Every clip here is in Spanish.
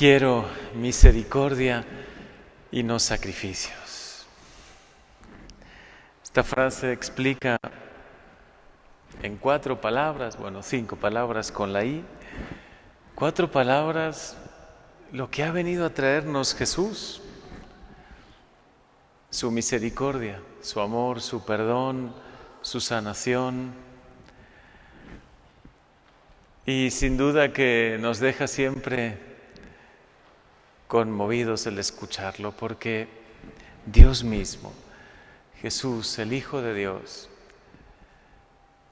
Quiero misericordia y no sacrificios. Esta frase explica en cuatro palabras, bueno, cinco palabras con la I, cuatro palabras lo que ha venido a traernos Jesús, su misericordia, su amor, su perdón, su sanación. Y sin duda que nos deja siempre conmovidos el escucharlo, porque Dios mismo, Jesús, el Hijo de Dios,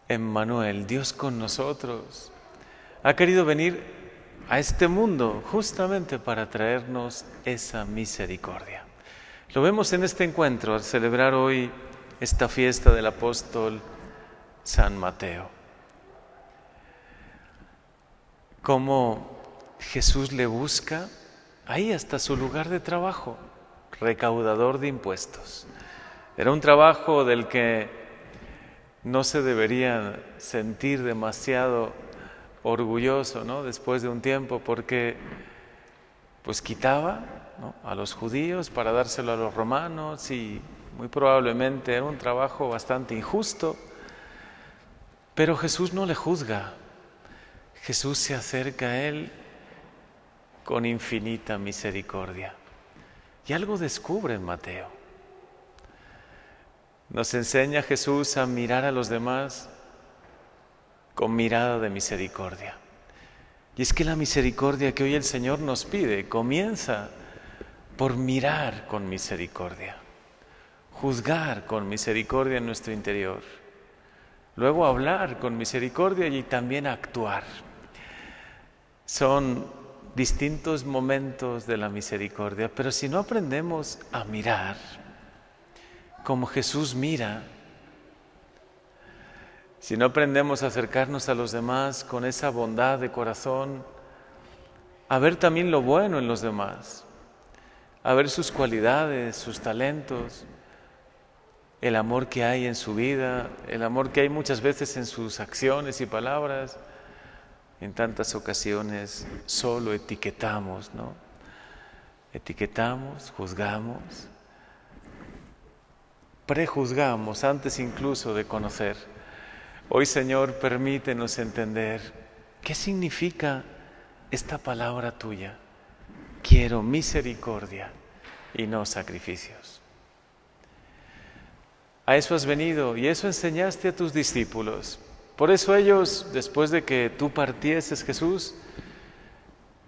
Emmanuel, Dios con nosotros, ha querido venir a este mundo justamente para traernos esa misericordia. Lo vemos en este encuentro al celebrar hoy esta fiesta del apóstol San Mateo. Cómo Jesús le busca ahí hasta su lugar de trabajo, recaudador de impuestos. Era un trabajo del que no se debería sentir demasiado orgulloso, ¿no? Después de un tiempo, porque pues quitaba a los judíos para dárselo a los romanos y muy probablemente era un trabajo bastante injusto, pero Jesús no le juzga. Jesús se acerca a él con infinita misericordia. Y algo descubre en Mateo. Nos enseña Jesús a mirar a los demás con mirada de misericordia. Y es que la misericordia que hoy el Señor nos pide comienza por mirar con misericordia, juzgar con misericordia en nuestro interior, luego hablar con misericordia y también actuar. Son distintos momentos de la misericordia, pero si no aprendemos a mirar, como Jesús mira. Si no aprendemos a acercarnos a los demás con esa bondad de corazón, a ver también lo bueno en los demás, a ver sus cualidades, sus talentos, el amor que hay en su vida, el amor que hay muchas veces en sus acciones y palabras, en tantas ocasiones solo etiquetamos, ¿no? Etiquetamos, juzgamos, prejuzgamos antes incluso de conocer. Hoy Señor, permítenos entender qué significa esta palabra tuya. Quiero misericordia y no sacrificios. A eso has venido y eso enseñaste a tus discípulos. Por eso ellos, después de que tú partieses Jesús,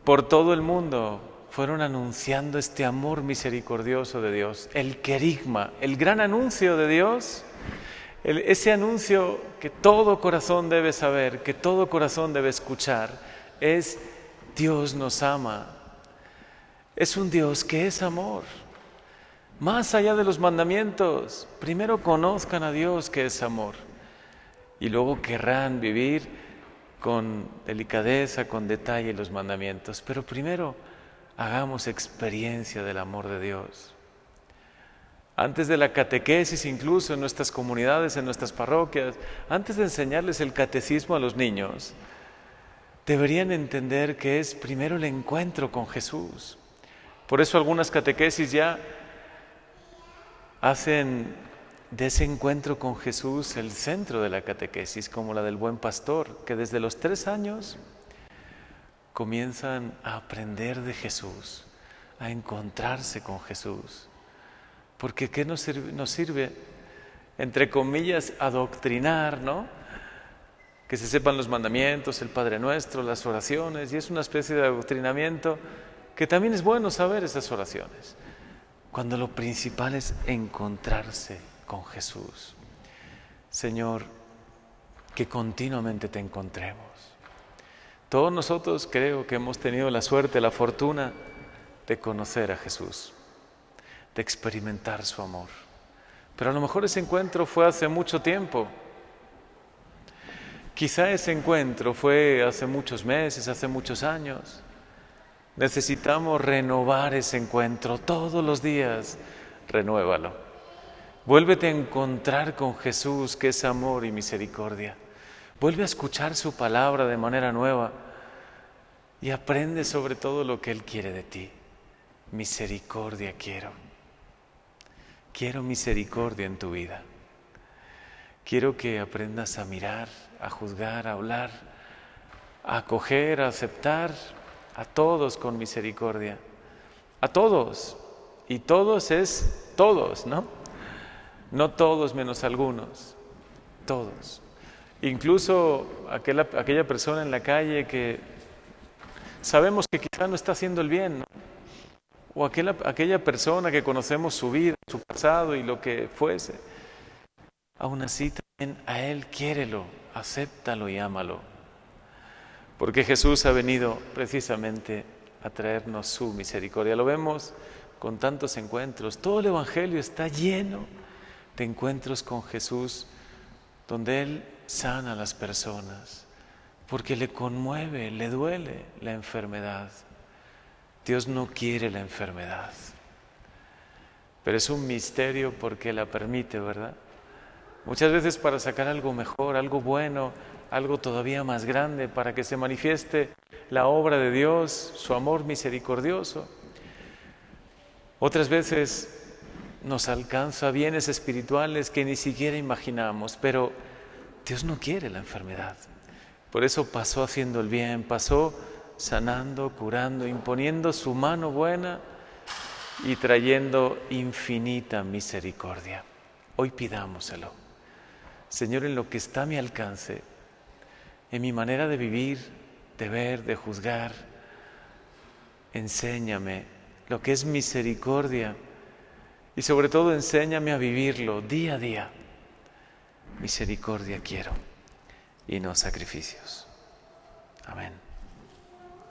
por todo el mundo fueron anunciando este amor misericordioso de Dios, el querigma, el gran anuncio de Dios, ese anuncio que todo corazón debe saber, que todo corazón debe escuchar, es Dios nos ama. Es un Dios que es amor. Más allá de los mandamientos, primero conozcan a Dios que es amor y luego querrán vivir con delicadeza, con detalle los mandamientos. Pero primero, hagamos experiencia del amor de Dios. Antes de la catequesis, incluso en nuestras comunidades, en nuestras parroquias, antes de enseñarles el catecismo a los niños, deberían entender que es primero el encuentro con Jesús. Por eso algunas catequesis ya hacen de ese encuentro con Jesús el centro de la catequesis, como la del buen pastor, que desde los tres años comienzan a aprender de Jesús, a encontrarse con Jesús. Porque ¿qué nos sirve, nos sirve entre comillas, adoctrinar, ¿no? Que se sepan los mandamientos, el Padre Nuestro, las oraciones, y es una especie de adoctrinamiento que también es bueno saber esas oraciones, cuando lo principal es encontrarse con Jesús. Señor, que continuamente te encontremos todos nosotros creo que hemos tenido la suerte, la fortuna de conocer a Jesús, de experimentar su amor. Pero a lo mejor ese encuentro fue hace mucho tiempo. Quizá ese encuentro fue hace muchos meses, hace muchos años. Necesitamos renovar ese encuentro todos los días. Renuévalo. Vuélvete a encontrar con Jesús, que es amor y misericordia. Vuelve a escuchar su palabra de manera nueva. y aprende sobre todo lo que Él quiere de ti. Misericordia quiero. Quiero misericordia en tu vida. Quiero que aprendas a mirar, a juzgar, a hablar, a acoger, a aceptar a todos con misericordia. A todos. Y todos es todos, ¿no? No todos menos algunos. Todos. Incluso aquella, aquella persona en la calle que sabemos que quizá no está haciendo el bien, o aquella, aquella persona que conocemos su vida, su pasado y lo que fuese. Aún así también a Él quiérelo, acéptalo y ámalo. Porque Jesús ha venido precisamente a traernos su misericordia. Lo vemos con tantos encuentros. Todo el Evangelio está lleno de encuentros con Jesús donde Él sana a las personas, porque le conmueve, le duele la enfermedad. Dios no quiere la enfermedad, pero es un misterio porque la permite, ¿verdad? Muchas veces para sacar algo mejor, algo bueno, algo todavía más grande, para que se manifieste la obra de Dios, su amor misericordioso. Otras veces nos alcanza bienes espirituales que ni siquiera imaginamos, pero Dios no quiere la enfermedad. Por eso pasó haciendo el bien, pasó sanando, curando, imponiendo su mano buena y trayendo infinita misericordia. Hoy pidámoselo. Señor, en lo que está a mi alcance, en mi manera de vivir, de ver, de juzgar, enséñame lo que es misericordia y sobre todo enséñame a vivirlo día a día. Misericordia quiero y no sacrificios. Amén.